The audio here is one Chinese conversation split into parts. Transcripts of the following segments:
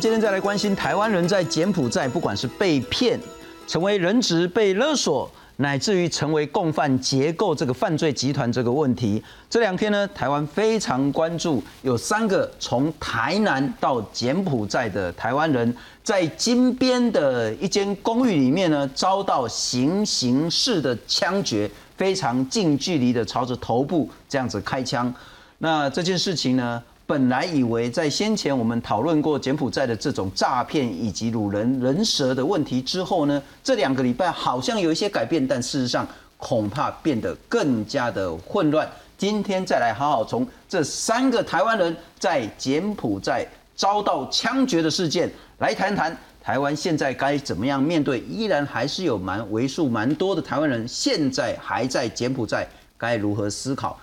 今天再来关心台湾人在柬埔寨，不管是被骗、成为人质、被勒索，乃至于成为共犯结构这个犯罪集团这个问题。这两天呢，台湾非常关注，有三个从台南到柬埔寨的台湾人，在金边的一间公寓里面呢，遭到行刑式的枪决，非常近距离的朝着头部这样子开枪。那这件事情呢？本来以为在先前我们讨论过柬埔寨的这种诈骗以及掳人人蛇的问题之后呢，这两个礼拜好像有一些改变，但事实上恐怕变得更加的混乱。今天再来好好从这三个台湾人在柬埔寨遭到枪决的事件来谈谈，台湾现在该怎么样面对？依然还是有蛮为数蛮多的台湾人现在还在柬埔寨，该如何思考？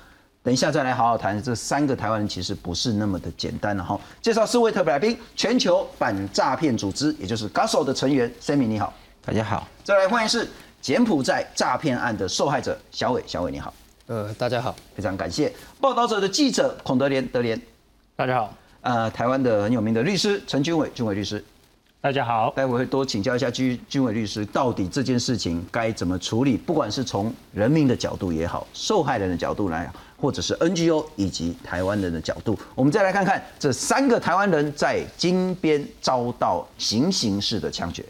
等一下再来好好谈这三个台湾人，其实不是那么的简单了哈。介绍四位特别来宾，全球反诈骗组织，也就是 GASO 的成员 Sammy，你好，大家好。再来欢迎是柬埔寨诈骗案的受害者小伟，小伟你好。呃，大家好，非常感谢报道者的记者孔德莲，德莲，大家好。呃，台湾的很有名的律师陈君伟，君伟律师。大家好，待会会多请教一下军军委律师，到底这件事情该怎么处理？不管是从人民的角度也好，受害人的角度来，或者是 NGO 以及台湾人的角度，我们再来看看这三个台湾人在金边遭到行刑式的枪决。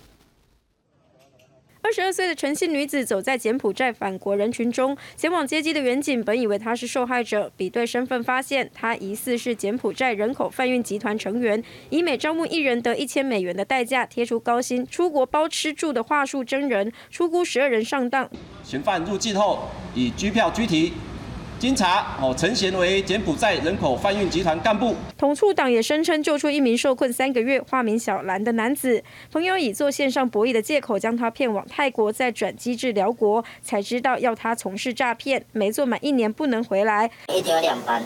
二十二岁的陈姓女子走在柬埔寨返国人群中，前往接机的远警本以为她是受害者，比对身份发现她疑似是柬埔寨人口贩运集团成员，以每招募一人得一千美元的代价贴出高薪出国包吃住的话术真人，出估十二人上当。嫌犯入境后以拘票拘提。经查，哦，陈贤为柬埔寨人口贩运集团干部。统促党也声称救出一名受困三个月、化名小兰的男子，朋友以做线上博弈的借口将他骗往泰国，再转机至辽国，才知道要他从事诈骗，没做满一年不能回来。一天有两班，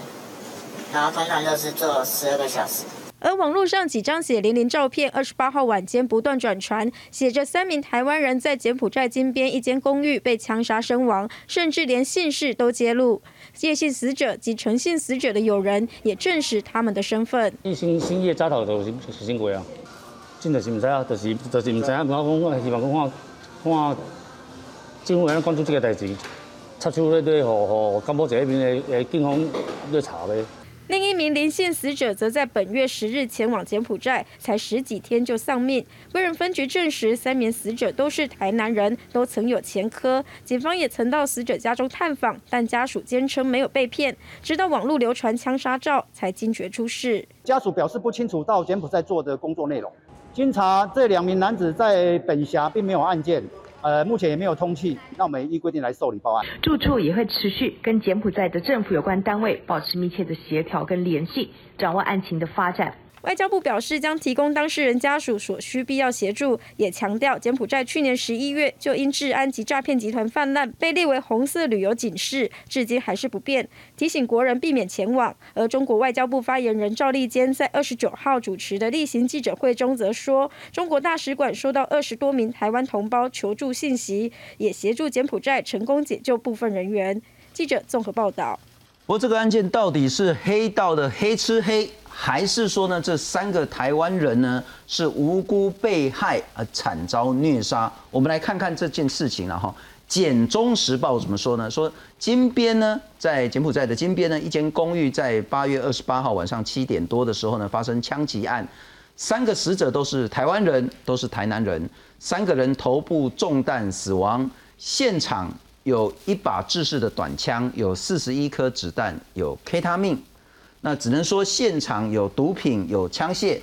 然后通常都是做十二个小时。而网络上几张血淋淋照片，二十八号晚间不断转传，写着三名台湾人在柬埔寨金边一间公寓被枪杀身亡，甚至连姓氏都揭露。叶姓死者及陈姓死者的友人也证实他们的身份。一星星夜早头就是是新过啊，真的是唔知啊，就是就是唔知啊，我讲我希望讲看看政府人关注这个代志，插手咧咧，和和柬埔寨那边的的警方咧查咧。另一名林姓死者则在本月十日前往柬埔寨，才十几天就丧命。贵人分局证实，三名死者都是台南人，都曾有前科。警方也曾到死者家中探访，但家属坚称没有被骗。直到网络流传枪杀照，才惊觉出事。家属表示不清楚到柬埔寨做的工作内容。经查，这两名男子在本辖并没有案件。呃，目前也没有通气，那我们依规定来受理报案。住处也会持续跟柬埔寨的政府有关单位保持密切的协调跟联系，掌握案情的发展。外交部表示将提供当事人家属所需必要协助，也强调柬埔寨去年十一月就因治安及诈骗集团泛滥被列为红色旅游警示，至今还是不变，提醒国人避免前往。而中国外交部发言人赵立坚在二十九号主持的例行记者会中则说，中国大使馆收到二十多名台湾同胞求助信息，也协助柬埔寨成功解救部分人员。记者综合报道。不过这个案件到底是黑道的黑吃黑？还是说呢，这三个台湾人呢是无辜被害而惨遭虐杀？我们来看看这件事情了哈。《简中时报》怎么说呢？说金边呢，在柬埔寨的金边呢，一间公寓在八月二十八号晚上七点多的时候呢，发生枪击案，三个死者都是台湾人，都是台南人，三个人头部中弹死亡，现场有一把制式的短枪，有四十一颗子弹，有 K 他命。那只能说现场有毒品、有枪械，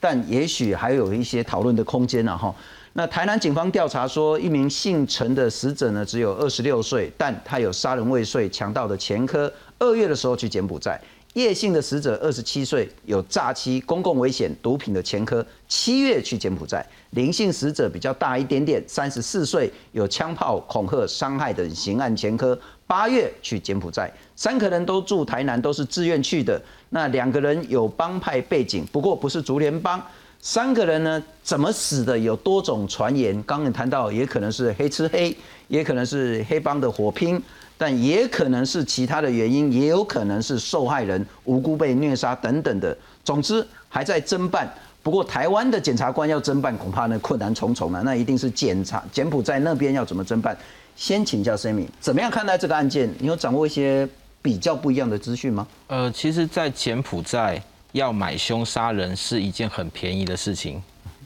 但也许还有一些讨论的空间了哈。那台南警方调查说，一名姓陈的死者呢，只有二十六岁，但他有杀人未遂、强盗的前科。二月的时候去柬埔寨。叶姓的死者二十七岁，有诈欺、公共危险、毒品的前科。七月去柬埔寨。林姓死者比较大一点点，三十四岁，有枪炮、恐吓、伤害等刑案前科。八月去柬埔寨，三个人都住台南，都是自愿去的。那两个人有帮派背景，不过不是竹联帮。三个人呢，怎么死的？有多种传言。刚刚谈到，也可能是黑吃黑，也可能是黑帮的火拼，但也可能是其他的原因，也有可能是受害人无辜被虐杀等等的。总之，还在侦办。不过台湾的检察官要侦办，恐怕呢困难重重了。那一定是检察柬埔寨那边要怎么侦办？先请教 Sammy，怎么样看待这个案件？你有掌握一些比较不一样的资讯吗？呃，其实，在柬埔寨要买凶杀人是一件很便宜的事情，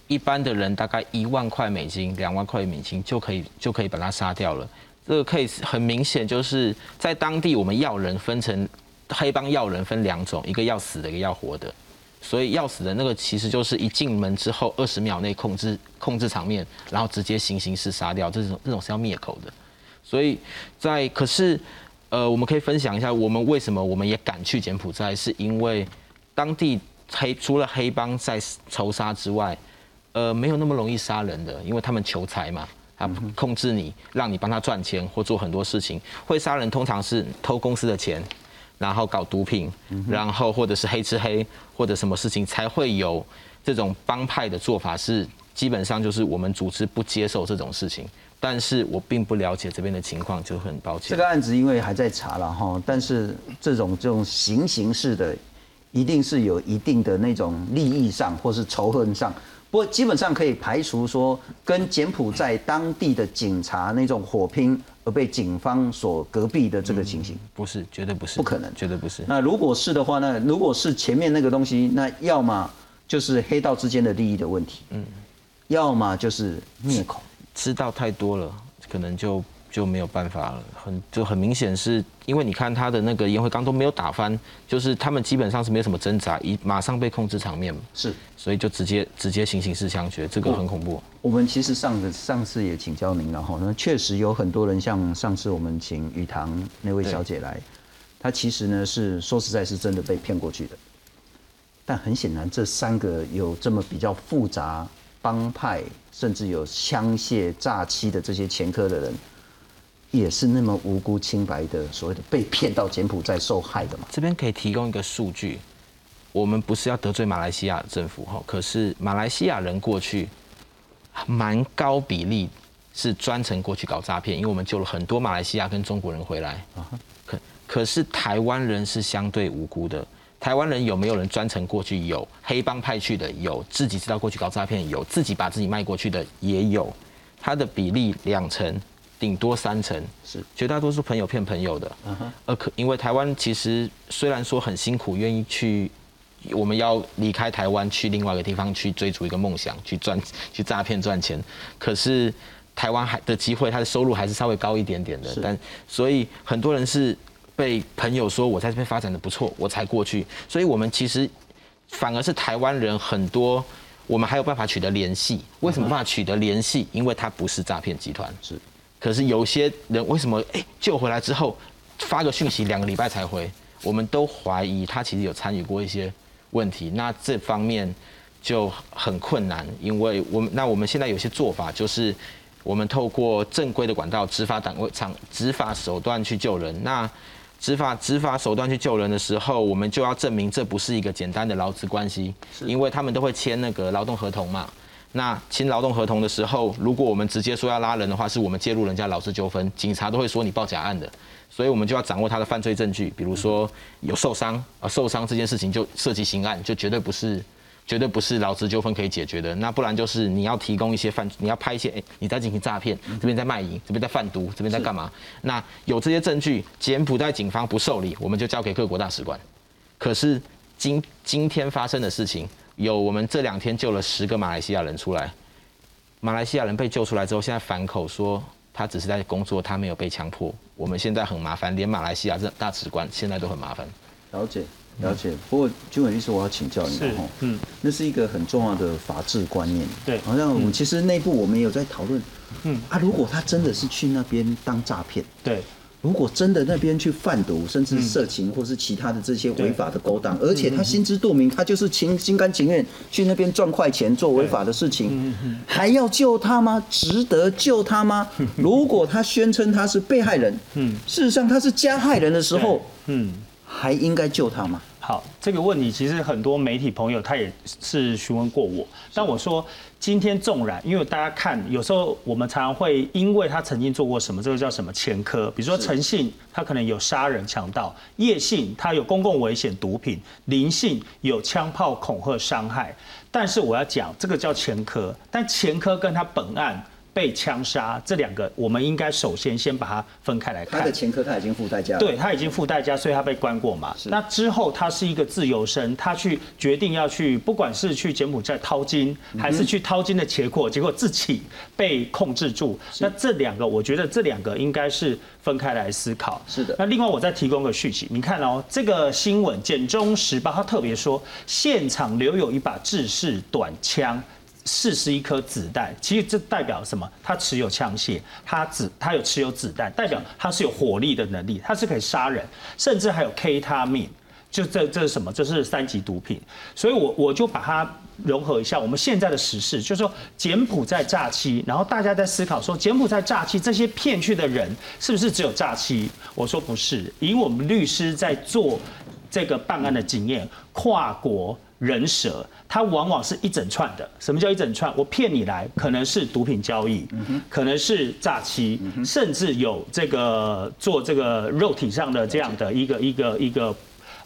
一般的人大概一万块美金、两万块美金就可以就可以把他杀掉了。这个 case 很明显就是在当地，我们要人分成黑帮要人分两种，一个要死的，一个要活的。所以要死的那个其实就是一进门之后二十秒内控制控制场面，然后直接行刑式杀掉，这种这种是要灭口的。所以在可是呃，我们可以分享一下我们为什么我们也敢去柬埔寨，是因为当地黑除了黑帮在仇杀之外，呃，没有那么容易杀人的，因为他们求财嘛，他控制你，让你帮他赚钱或做很多事情，会杀人通常是偷公司的钱。然后搞毒品，然后或者是黑吃黑，或者什么事情才会有这种帮派的做法，是基本上就是我们组织不接受这种事情。但是我并不了解这边的情况，就很抱歉。这个案子因为还在查了哈，但是这种这种行刑式的，一定是有一定的那种利益上或是仇恨上。不过基本上可以排除说跟柬埔寨当地的警察那种火拼。而被警方所隔壁的这个情形，不是，绝对不是，不可能，绝对不是。那如果是的话，那如果是前面那个东西，那要么就是黑道之间的利益的问题，嗯，要么就是灭口，知道太多了，可能就。就没有办法了，很就很明显是因为你看他的那个烟灰缸都没有打翻，就是他们基本上是没有什么挣扎，一马上被控制场面嘛是，所以就直接直接行刑式枪决，这个很恐怖。我们其实上个上次也请教您了哈，那确实有很多人像上次我们请雨堂那位小姐来，她其实呢是说实在是真的被骗过去的，但很显然这三个有这么比较复杂帮派，甚至有枪械诈欺的这些前科的人。也是那么无辜清白的，所谓的被骗到柬埔寨受害的嘛？这边可以提供一个数据，我们不是要得罪马来西亚政府哈，可是马来西亚人过去蛮高比例是专程过去搞诈骗，因为我们救了很多马来西亚跟中国人回来。可可是台湾人是相对无辜的，台湾人有没有人专程过去？有黑帮派去的，有自己知道过去搞诈骗，有自己把自己卖过去的也有，它的比例两成。顶多三成。是。绝大多数朋友骗朋友的，呃，可因为台湾其实虽然说很辛苦，愿意去，我们要离开台湾去另外一个地方去追逐一个梦想，去赚去诈骗赚钱，可是台湾还的机会，他的收入还是稍微高一点点的，但所以很多人是被朋友说我在这边发展的不错，我才过去，所以我们其实反而是台湾人很多，我们还有办法取得联系，为什么办法取得联系？因为他不是诈骗集团，是。可是有些人为什么哎救回来之后发个讯息两个礼拜才回？我们都怀疑他其实有参与过一些问题。那这方面就很困难，因为我们那我们现在有些做法就是，我们透过正规的管道、执法单位、场执法手段去救人。那执法执法手段去救人的时候，我们就要证明这不是一个简单的劳资关系，因为他们都会签那个劳动合同嘛。那签劳动合同的时候，如果我们直接说要拉人的话，是我们介入人家劳资纠纷，警察都会说你报假案的，所以我们就要掌握他的犯罪证据，比如说有受伤啊，受伤这件事情就涉及刑案，就绝对不是绝对不是劳资纠纷可以解决的。那不然就是你要提供一些犯，你要拍一些，哎，你在进行诈骗，这边在卖淫，这边在贩毒，这边在干嘛？那有这些证据，柬埔寨警方不受理，我们就交给各国大使馆。可是今今天发生的事情。有我们这两天救了十个马来西亚人出来，马来西亚人被救出来之后，现在反口说他只是在工作，他没有被强迫。我们现在很麻烦，连马来西亚这大使馆现在都很麻烦。了解，了解。不过军委律师，我要请教你哦，嗯，那是一个很重要的法治观念。对，好像我们其实内部我们有在讨论，嗯啊，如果他真的是去那边当诈骗，对。如果真的那边去贩毒，甚至色情或是其他的这些违法的勾当，而且他心知肚明，他就是情心甘情愿去那边赚快钱做违法的事情，还要救他吗？值得救他吗？如果他宣称他是被害人，嗯事实上他是加害人的时候，嗯还应该救他吗？好，这个问题其实很多媒体朋友他也是询问过我，但我说今天纵然，因为大家看，有时候我们常常会因为他曾经做过什么，这个叫什么前科，比如说诚信，他可能有杀人、强盗；叶姓他有公共危险、毒品；林姓有枪炮恐吓、伤害。但是我要讲，这个叫前科，但前科跟他本案。被枪杀这两个，我们应该首先先把它分开来看。他的前科他已经付代价，对他已经付代价，所以他被关过嘛。那之后他是一个自由身，他去决定要去，不管是去柬埔寨掏金，还是去掏金的结果，结果自己被控制住。那这两个，我觉得这两个应该是分开来思考。是的。那另外我再提供个讯息，你看哦，这个新闻《简中时报》他特别说，现场留有一把制式短枪。四十一颗子弹，其实这代表什么？他持有枪械，他子他有持有子弹，代表他是有火力的能力，他是可以杀人，甚至还有 K 他命，就这这是什么？这是三级毒品。所以我我就把它融合一下，我们现在的时事，就是说柬埔寨诈欺，然后大家在思考说柬埔寨诈欺这些骗去的人是不是只有诈欺？我说不是，以我们律师在做这个办案的经验，跨国。人蛇，它往往是一整串的。什么叫一整串？我骗你来，可能是毒品交易，可能是诈欺，甚至有这个做这个肉体上的这样的一个一个一个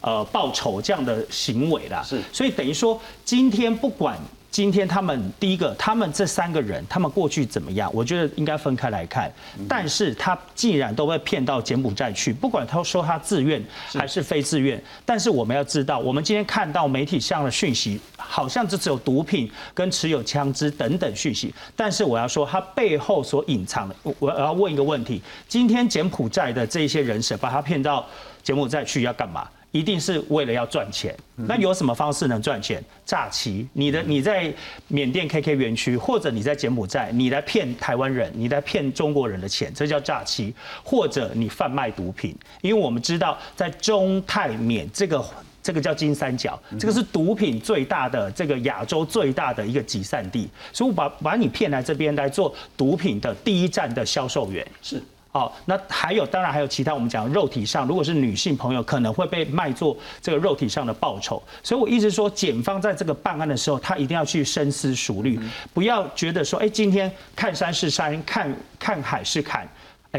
呃报酬这样的行为啦。是，所以等于说，今天不管。今天他们第一个，他们这三个人，他们过去怎么样？我觉得应该分开来看。但是他既然都被骗到柬埔寨去，不管他说他自愿还是非自愿，但是我们要知道，我们今天看到媒体上的讯息，好像就只有毒品跟持有枪支等等讯息。但是我要说，他背后所隐藏的，我要问一个问题：今天柬埔寨的这些人士把他骗到柬埔寨去要干嘛？一定是为了要赚钱，那有什么方式能赚钱？诈欺，你的你在缅甸 KK 园区，或者你在柬埔寨，你来骗台湾人，你来骗中国人的钱，这叫诈欺；或者你贩卖毒品，因为我们知道在中泰缅这个这个叫金三角，这个是毒品最大的这个亚洲最大的一个集散地，所以我把把你骗来这边来做毒品的第一站的销售员。是。好，那还有，当然还有其他，我们讲肉体上，如果是女性朋友，可能会被卖做这个肉体上的报酬。所以我一直说，检方在这个办案的时候，他一定要去深思熟虑，不要觉得说，哎，今天看山是山，看看海是海。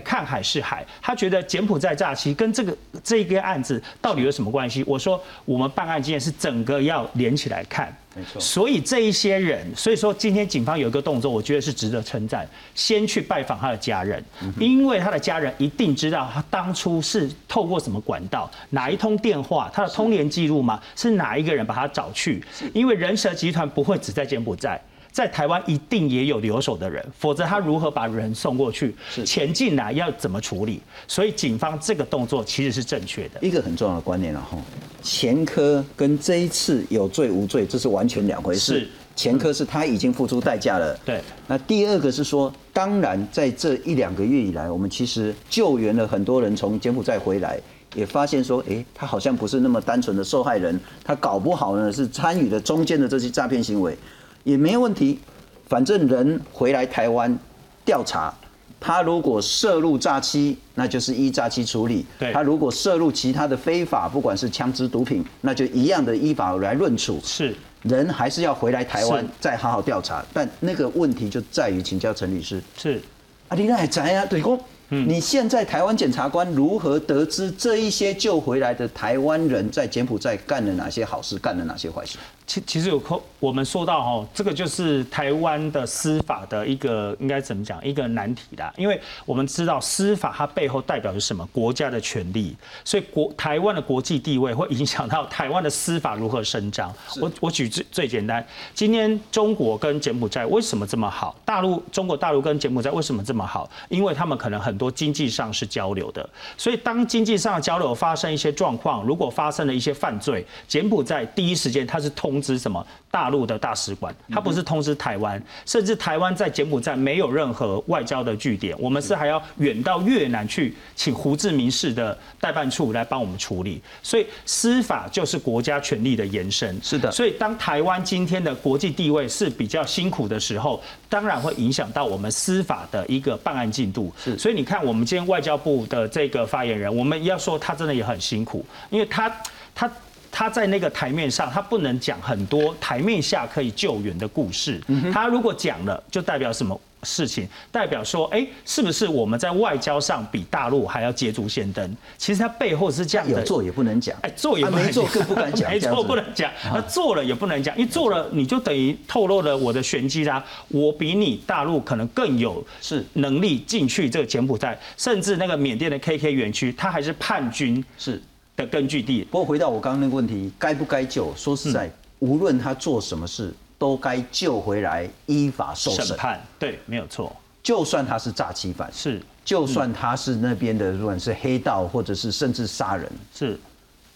看海是海，他觉得柬埔寨诈欺跟这个这一个案子到底有什么关系？我说我们办案经验是整个要连起来看，没错。所以这一些人，所以说今天警方有一个动作，我觉得是值得称赞。先去拜访他的家人，因为他的家人一定知道他当初是透过什么管道，哪一通电话，他的通联记录吗，是哪一个人把他找去？因为人蛇集团不会只在柬埔寨。在台湾一定也有留守的人，否则他如何把人送过去？钱进来要怎么处理？所以警方这个动作其实是正确的。一个很重要的观念了哈，前科跟这一次有罪无罪这是完全两回事。是前科是他已经付出代价了。对。那第二个是说，当然在这一两个月以来，我们其实救援了很多人从柬埔寨回来，也发现说，哎，他好像不是那么单纯的受害人，他搞不好呢是参与了中间的这些诈骗行为。也没有问题，反正人回来台湾调查，他如果涉入诈欺，那就是依诈欺处理；他如果涉入其他的非法，不管是枪支、毒品，那就一样的依法来论处。是。人还是要回来台湾再好好调查，但那个问题就在于请教陈律师。是。啊，你那还在啊？对公，你现在台湾检察官如何得知这一些救回来的台湾人在柬埔寨干了哪些好事，干了哪些坏事？其其实有空，我们说到哈，这个就是台湾的司法的一个应该怎么讲一个难题啦。因为我们知道司法它背后代表是什么国家的权利，所以国台湾的国际地位会影响到台湾的司法如何伸张。我我举最最简单，今天中国跟柬埔寨为什么这么好？大陆中国大陆跟柬埔寨为什么这么好？因为他们可能很多经济上是交流的，所以当经济上的交流发生一些状况，如果发生了一些犯罪，柬埔寨第一时间它是通。通知什么？大陆的大使馆，他不是通知台湾，甚至台湾在柬埔寨没有任何外交的据点，我们是还要远到越南去请胡志明市的代办处来帮我们处理。所以司法就是国家权力的延伸。是的。所以当台湾今天的国际地位是比较辛苦的时候，当然会影响到我们司法的一个办案进度。是。所以你看，我们今天外交部的这个发言人，我们要说他真的也很辛苦，因为他他。他在那个台面上，他不能讲很多台面下可以救援的故事。他如果讲了，就代表什么？事情代表说，哎，是不是我们在外交上比大陆还要捷足先登？其实他背后是这样的，有做也不能讲，哎，做也不能做，更不敢讲，没 错，不能讲。那做了也不能讲，因为做了你就等于透露了我的玄机啦。我比你大陆可能更有是能力进去这个柬埔寨，甚至那个缅甸的 KK 园区，他还是叛军是的根据地。不过回到我刚刚那个问题，该不该救？说实在，无论他做什么事。都该救回来，依法受审判。对，没有错。就算他是诈欺犯，是；就算他是那边的，不管是黑道，或者是甚至杀人，是，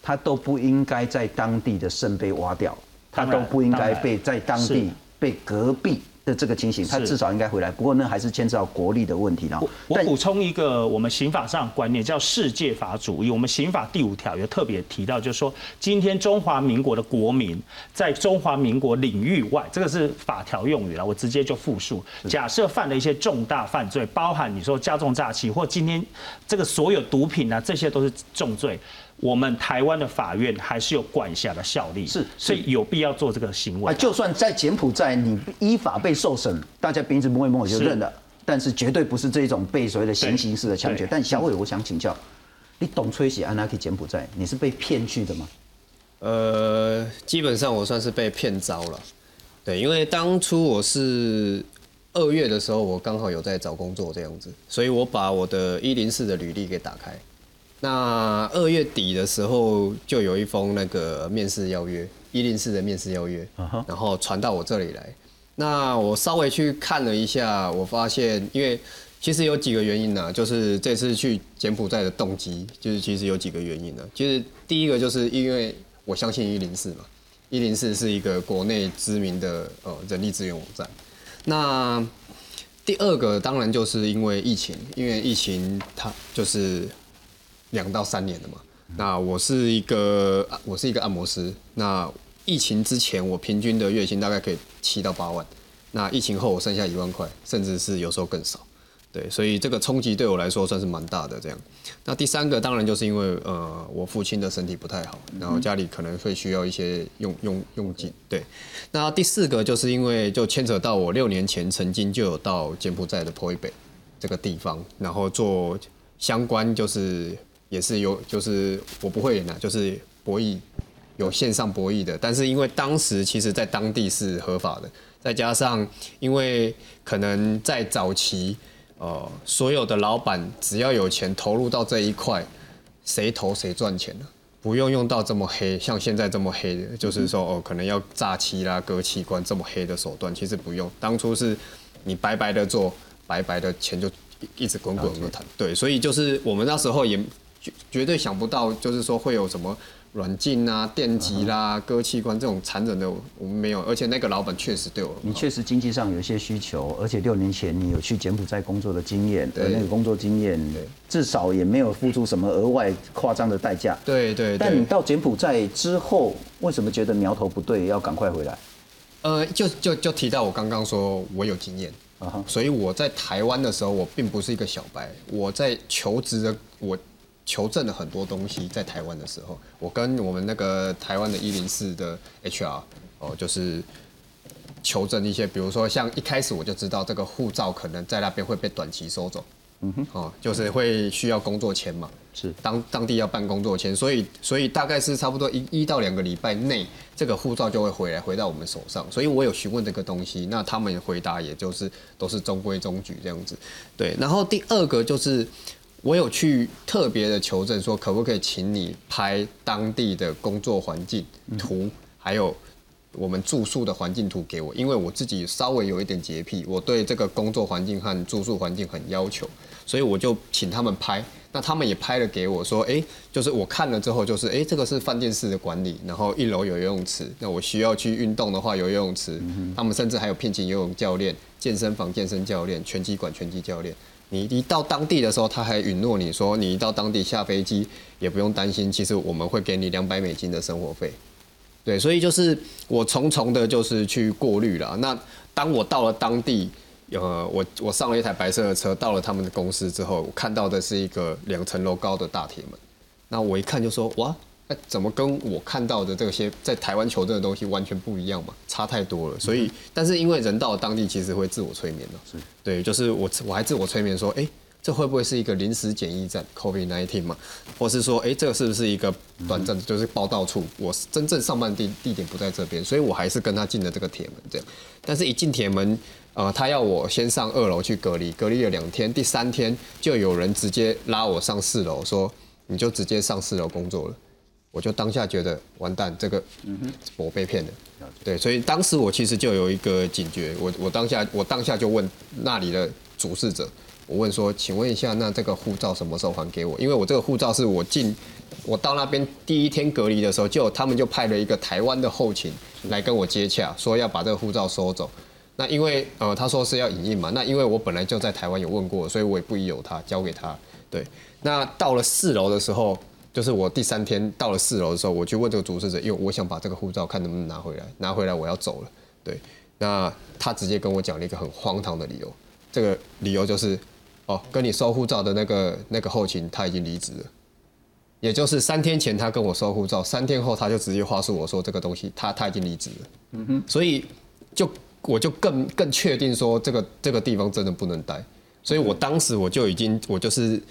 他都不应该在当地的肾被挖掉，他都不应该被在当地被隔壁。的这个情形，他至少应该回来。不过那还是牵涉到国力的问题。然后，我补充一个我们刑法上观念，叫世界法主义。我们刑法第五条有特别提到，就是说，今天中华民国的国民在中华民国领域外，这个是法条用语了。我直接就复述：假设犯了一些重大犯罪，包含你说加重诈欺，或今天这个所有毒品啊，这些都是重罪。我们台湾的法院还是有管辖的效力，是，所以有必要做这个行为。啊，就算在柬埔寨，你依法被受审，大家鼻子摸一摸就认了，但是绝对不是这种被所谓的行刑式的枪决。但小伟，我想请教，你懂吹喜安娜去柬埔寨，你是被骗去的吗？呃，基本上我算是被骗招了，对，因为当初我是二月的时候，我刚好有在找工作这样子，所以我把我的一零四的履历给打开。那二月底的时候，就有一封那个面试邀约，一零四的面试邀约，然后传到我这里来。那我稍微去看了一下，我发现，因为其实有几个原因呢，就是这次去柬埔寨的动机，就是其实有几个原因呢。其实第一个就是因为我相信一零四嘛，一零四是一个国内知名的呃人力资源网站。那第二个当然就是因为疫情，因为疫情它就是。两到三年的嘛，那我是一个我是一个按摩师，那疫情之前我平均的月薪大概可以七到八万，那疫情后我剩下一万块，甚至是有时候更少，对，所以这个冲击对我来说算是蛮大的。这样，那第三个当然就是因为呃我父亲的身体不太好，然后家里可能会需要一些用用用金，对，那第四个就是因为就牵扯到我六年前曾经就有到柬埔寨的坡北这个地方，然后做相关就是。也是有，就是我不会演的，就是博弈，有线上博弈的。但是因为当时其实在当地是合法的，再加上因为可能在早期，呃，所有的老板只要有钱投入到这一块，谁投谁赚钱了，不用用到这么黑，像现在这么黑的，就是说哦，可能要诈欺啦、割器官这么黑的手段，其实不用。当初是你白白的做，白白的钱就一直滚滚的谈。对，所以就是我们那时候也。绝绝对想不到，就是说会有什么软禁啊、电击啦、割器官这种残忍的，我们没有。而且那个老板确实对我，你确实经济上有一些需求，而且六年前你有去柬埔寨工作的经验，对那个工作经验，至少也没有付出什么额外夸张的代价。对对。但你到柬埔寨之后，为什么觉得苗头不对，要赶快回来？呃，就就就提到我刚刚说我有经验啊，所以我在台湾的时候，我并不是一个小白，我在求职的我。求证了很多东西，在台湾的时候，我跟我们那个台湾的一零四的 HR 哦，就是求证一些，比如说像一开始我就知道这个护照可能在那边会被短期收走，嗯哼，哦，就是会需要工作签嘛，是。当当地要办工作签，所以所以大概是差不多一一到两个礼拜内，这个护照就会回来回到我们手上，所以我有询问这个东西，那他们回答也就是都是中规中矩这样子，对，然后第二个就是。我有去特别的求证，说可不可以请你拍当地的工作环境图，还有我们住宿的环境图给我，因为我自己稍微有一点洁癖，我对这个工作环境和住宿环境很要求，所以我就请他们拍。那他们也拍了给我，说，哎，就是我看了之后，就是哎，这个是饭店式的管理，然后一楼有游泳池，那我需要去运动的话有游泳池，他们甚至还有聘请游泳教练、健身房健身教练、拳击馆拳击教练。你一到当地的时候，他还允诺你说，你一到当地下飞机也不用担心，其实我们会给你两百美金的生活费。对，所以就是我重重的，就是去过滤了。那当我到了当地，呃，我我上了一台白色的车，到了他们的公司之后，我看到的是一个两层楼高的大铁门。那我一看就说，哇，哎，怎么跟我看到的这些在台湾求证的东西完全不一样嘛？差太多了。所以，但是因为人到了当地，其实会自我催眠了。是，对，就是我我还自我催眠说，哎。这会不会是一个临时检疫站，COVID-19 嘛？或是说，哎，这个是不是一个短暂的，就是报道处？我真正上班地地点不在这边，所以我还是跟他进了这个铁门，这样。但是，一进铁门，呃，他要我先上二楼去隔离，隔离了两天，第三天就有人直接拉我上四楼，说你就直接上四楼工作了。我就当下觉得完蛋，这个我被骗了。对，所以当时我其实就有一个警觉，我我当下我当下就问那里的主事者。我问说，请问一下，那这个护照什么时候还给我？因为我这个护照是我进，我到那边第一天隔离的时候，就他们就派了一个台湾的后勤来跟我接洽，说要把这个护照收走。那因为呃他说是要影印嘛，那因为我本来就在台湾有问过，所以我也不疑有他，交给他。对，那到了四楼的时候，就是我第三天到了四楼的时候，我去问这个主持者，因为我想把这个护照看能不能拿回来，拿回来我要走了。对，那他直接跟我讲了一个很荒唐的理由，这个理由就是。哦，跟你收护照的那个那个后勤他已经离职了，也就是三天前他跟我收护照，三天后他就直接话术我说这个东西他他已经离职了。嗯哼，所以就我就更更确定说这个这个地方真的不能待，所以我当时我就已经我就是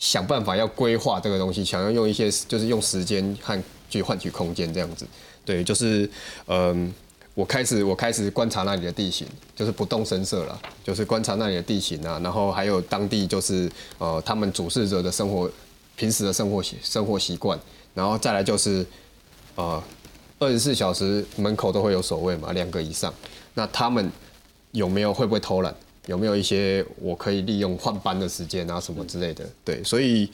想办法要规划这个东西，想要用一些就是用时间和去换取空间这样子，对，就是嗯。我开始，我开始观察那里的地形，就是不动声色了，就是观察那里的地形啊，然后还有当地就是呃他们主事者的生活，平时的生活习生活习惯，然后再来就是呃二十四小时门口都会有守卫嘛，两个以上，那他们有没有会不会偷懒？有没有一些我可以利用换班的时间啊什么之类的？对，所以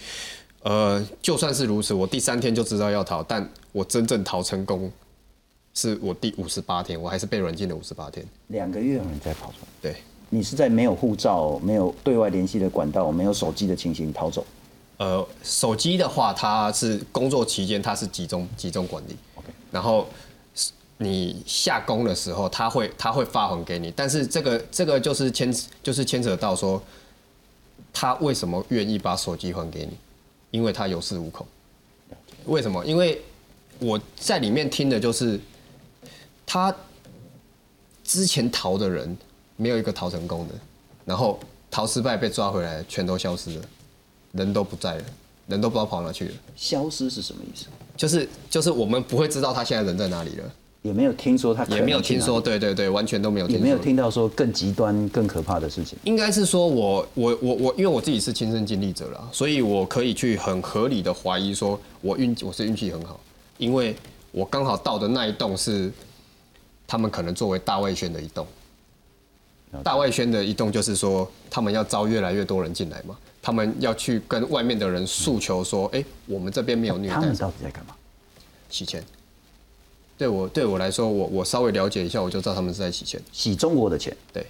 呃就算是如此，我第三天就知道要逃，但我真正逃成功。是我第五十八天，我还是被软禁了五十八天，两个月你再跑出来。对，你是在没有护照、没有对外联系的管道、没有手机的情形逃走。呃，手机的话，它是工作期间它是集中集中管理。OK，然后你下工的时候，他会他会发还给你，但是这个这个就是牵就是牵扯到说，他为什么愿意把手机还给你？因为他有恃无恐。为什么？因为我在里面听的就是。他之前逃的人没有一个逃成功的，然后逃失败被抓回来，全都消失了，人都不在了，人都不知道跑哪去了。消失是什么意思？就是就是我们不会知道他现在人在哪里了，也没有听说他也没有听说，对对对，完全都没有，也没有听到说更极端、更可怕的事情。应该是说我我我我，因为我自己是亲身经历者了，所以我可以去很合理的怀疑说，我运我是运气很好，因为我刚好到的那一栋是。他们可能作为大外宣的一栋，大外宣的一栋就是说，他们要招越来越多人进来嘛，他们要去跟外面的人诉求说，哎，我们这边没有虐待。他们到底在干嘛？洗钱。对我对我来说，我我稍微了解一下，我就知道他们是在洗钱，洗中国的钱。对，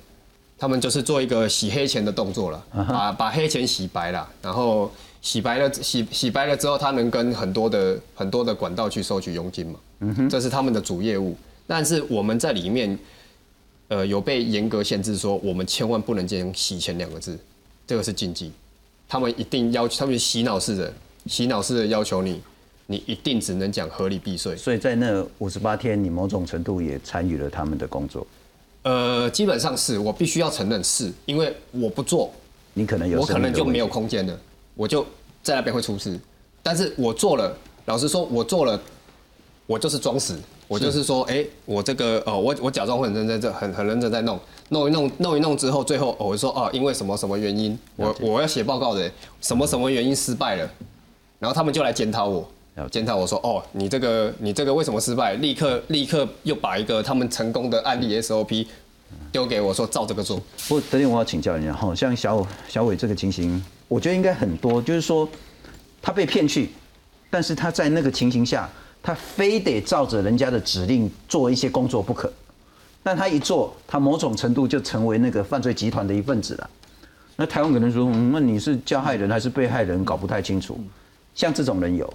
他们就是做一个洗黑钱的动作了，把把黑钱洗白了，然后洗白了洗洗白了之后，他能跟很多的很多的管道去收取佣金嘛，嗯哼，这是他们的主业务。但是我们在里面，呃，有被严格限制，说我们千万不能用“洗钱”两个字，这个是禁忌。他们一定要求，他们洗脑式的，洗脑式的要求你，你一定只能讲合理避税。所以在那五十八天，你某种程度也参与了他们的工作。呃，基本上是我必须要承认，是因为我不做，你可能有，我可能就没有空间了，我就在那边会出事。但是我做了，老实说，我做了，我就是装死。我就是说，哎，我这个哦，我我假装很认真在很很认真在弄，弄一弄弄一弄之后，最后我说哦，因为什么什么原因，我我要写报告的，什么什么原因失败了，然后他们就来检讨我，检讨我说哦，你这个你这个为什么失败？立刻立刻又把一个他们成功的案例 SOP 丢给我说照这个做。不过等点我要请教一下哈，像小小伟这个情形，我觉得应该很多，就是说他被骗去，但是他在那个情形下。他非得照着人家的指令做一些工作不可，但他一做，他某种程度就成为那个犯罪集团的一份子了。那台湾可能说，那你是加害人还是被害人，搞不太清楚。像这种人有，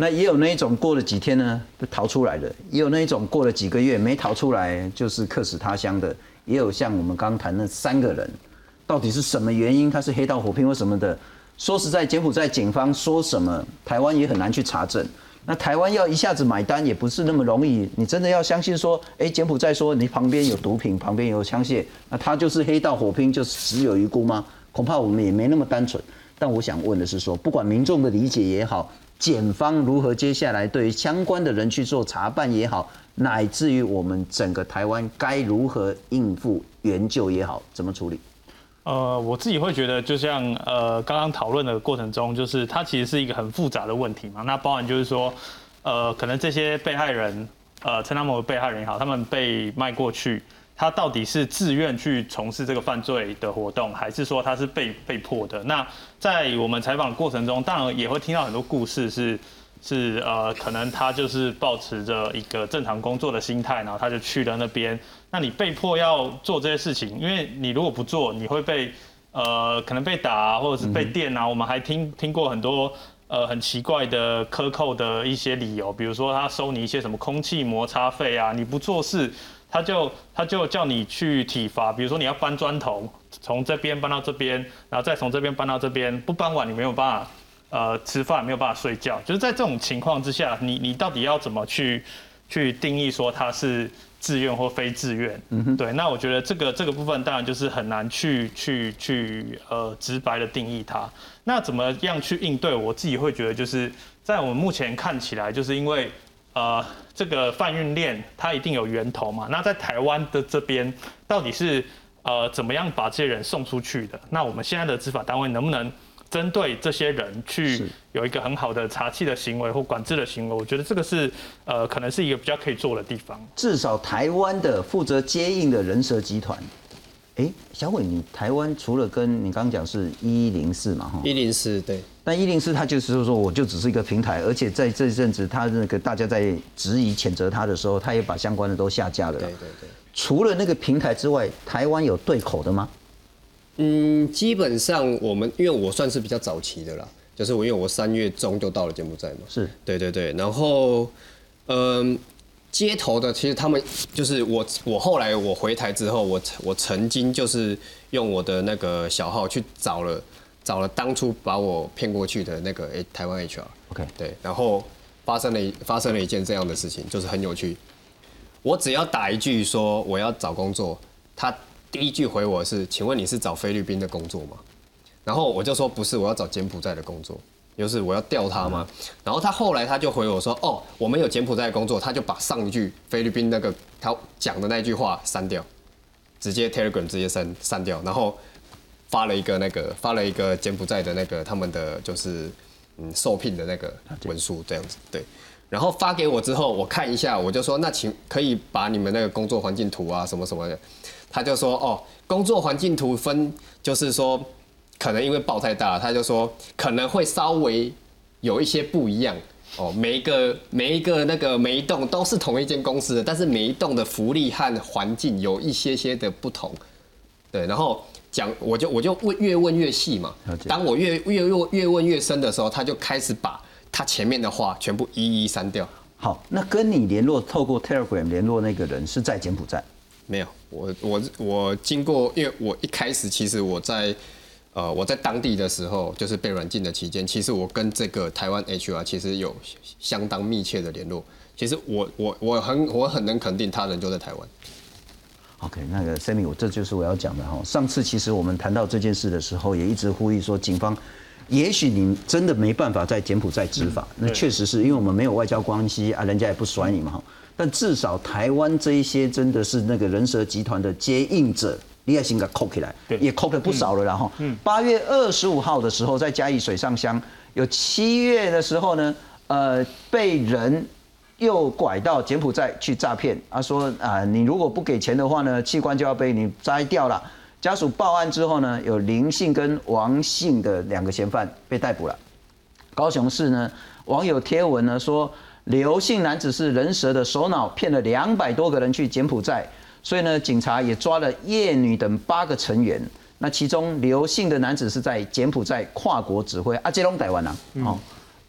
那也有那一种过了几天呢就逃出来的，也有那一种过了几个月没逃出来就是客死他乡的，也有像我们刚谈那三个人，到底是什么原因？他是黑道火拼或什么的？说实在，柬埔寨警方说什么，台湾也很难去查证。那台湾要一下子买单也不是那么容易，你真的要相信说，哎，柬埔寨说你旁边有毒品，旁边有枪械，那他就是黑道火拼，就是死有余辜吗？恐怕我们也没那么单纯。但我想问的是说，不管民众的理解也好，检方如何接下来对相关的人去做查办也好，乃至于我们整个台湾该如何应付援救也好，怎么处理？呃，我自己会觉得，就像呃刚刚讨论的过程中，就是它其实是一个很复杂的问题嘛。那包含就是说，呃，可能这些被害人，呃，称他们为被害人也好，他们被卖过去，他到底是自愿去从事这个犯罪的活动，还是说他是被被迫的？那在我们采访的过程中，当然也会听到很多故事是。是呃，可能他就是保持着一个正常工作的心态，然后他就去了那边。那你被迫要做这些事情，因为你如果不做，你会被呃可能被打啊或者是被电啊。我们还听听过很多呃很奇怪的克扣的一些理由，比如说他收你一些什么空气摩擦费啊，你不做事，他就他就叫你去体罚，比如说你要搬砖头，从这边搬到这边，然后再从这边搬到这边，不搬完你没有办法。呃，吃饭没有办法睡觉，就是在这种情况之下，你你到底要怎么去去定义说他是自愿或非自愿？嗯哼，对，那我觉得这个这个部分当然就是很难去去去呃直白的定义它。那怎么样去应对？我自己会觉得就是在我们目前看起来，就是因为呃这个贩运链它一定有源头嘛。那在台湾的这边到底是呃怎么样把这些人送出去的？那我们现在的执法单位能不能？针对这些人去有一个很好的查气的行为或管制的行为，我觉得这个是呃，可能是一个比较可以做的地方。至少台湾的负责接应的人蛇集团，哎，小伟，你台湾除了跟你刚刚讲是一零四嘛哈？一零四对。但一零四它就是说，我就只是一个平台，而且在这一阵子，他那个大家在质疑谴责他的时候，他也把相关的都下架了。对对对。除了那个平台之外，台湾有对口的吗？嗯，基本上我们因为我算是比较早期的啦，就是我因为我三月中就到了柬埔寨嘛，是对对对，然后嗯，街头的其实他们就是我我后来我回台之后，我我曾经就是用我的那个小号去找了找了当初把我骗过去的那个诶台湾 HR，OK 对，然后发生了发生了一件这样的事情，就是很有趣，我只要打一句说我要找工作，他。第一句回我是，请问你是找菲律宾的工作吗？然后我就说不是，我要找柬埔寨的工作，就是我要调他吗？然后他后来他就回我说，哦，我们有柬埔寨工作，他就把上一句菲律宾那个他讲的那句话删掉，直接 Telegram 直接删删掉，然后发了一个那个发了一个柬埔寨的那个他们的就是嗯受聘的那个文书这样子，对。然后发给我之后，我看一下，我就说那请可以把你们那个工作环境图啊什么什么的。他就说哦，工作环境图分就是说，可能因为爆太大了，他就说可能会稍微有一些不一样哦。每一个每一个那个每一栋都是同一间公司的，但是每一栋的福利和环境有一些些的不同。对，然后讲我就我就问越问越细嘛。当我越越越越问越深的时候，他就开始把他前面的话全部一一删掉。好，那跟你联络透过 Telegram 联络那个人是在柬埔寨。没有，我我我经过，因为我一开始其实我在，呃，我在当地的时候，就是被软禁的期间，其实我跟这个台湾 HR 其实有相当密切的联络。其实我我我很我很能肯定，他人就在台湾。OK，那个 Sammy，我这就是我要讲的哈。上次其实我们谈到这件事的时候，也一直呼吁说，警方也许你真的没办法在柬埔寨执法，那确实是因为我们没有外交关系啊，人家也不甩你嘛哈。但至少台湾这一些真的是那个人蛇集团的接应者，你也先给扣起来，也扣了不少了。然后，八月二十五号的时候，在嘉义水上乡，有七月的时候呢，呃，被人又拐到柬埔寨去诈骗。他说啊，你如果不给钱的话呢，器官就要被你摘掉了。家属报案之后呢，有林姓跟王姓的两个嫌犯被逮捕了。高雄市呢，网友贴文呢说。刘姓男子是人蛇的首脑，骗了两百多个人去柬埔寨，所以呢，警察也抓了叶女等八个成员。那其中刘姓的男子是在柬埔寨跨国指挥阿杰隆台湾呐，哦，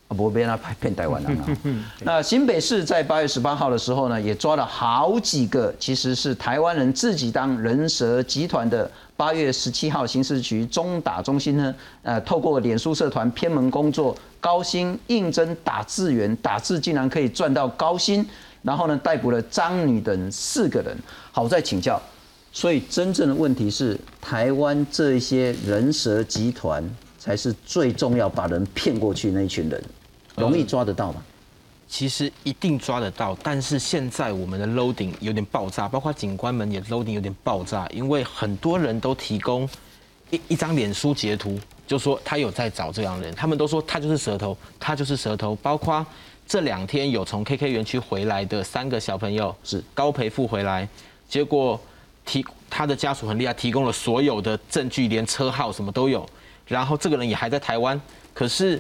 不会被他骗台湾人啊。那新北市在八月十八号的时候呢，也抓了好几个，其实是台湾人自己当人蛇集团的。八月十七号，刑事局中打中心呢，呃，透过脸书社团偏门工作，高薪应征打字员，打字竟然可以赚到高薪，然后呢，逮捕了张女等四个人。好，再请教，所以真正的问题是，台湾这一些人蛇集团才是最重要把人骗过去那一群人，容易抓得到吗？其实一定抓得到，但是现在我们的 loading 有点爆炸，包括警官们也 loading 有点爆炸，因为很多人都提供一一张脸书截图，就说他有在找这样人，他们都说他就是舌头，他就是舌头。包括这两天有从 KK 园区回来的三个小朋友是高培富回来，结果提他的家属很厉害，提供了所有的证据，连车号什么都有，然后这个人也还在台湾，可是。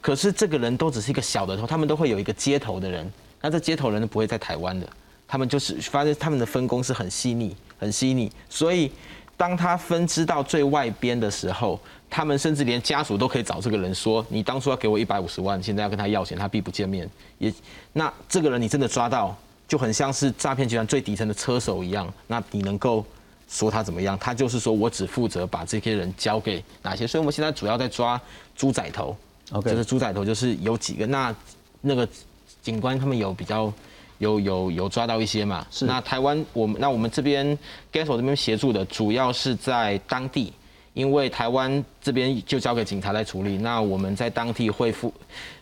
可是这个人都只是一个小的头，他们都会有一个接头的人。那这接头人不会在台湾的，他们就是发现他们的分工是很细腻、很细腻。所以当他分支到最外边的时候，他们甚至连家属都可以找这个人说：“你当初要给我一百五十万，现在要跟他要钱，他必不见面。”也那这个人你真的抓到，就很像是诈骗集团最底层的车手一样。那你能够说他怎么样？他就是说我只负责把这些人交给哪些。所以我们现在主要在抓猪仔头。OK，就是猪仔头，就是有几个，那那个警官他们有比较有有有抓到一些嘛？是。那台湾我们那我们这边 GASO 这边协助的，主要是在当地，因为台湾这边就交给警察来处理。那我们在当地会负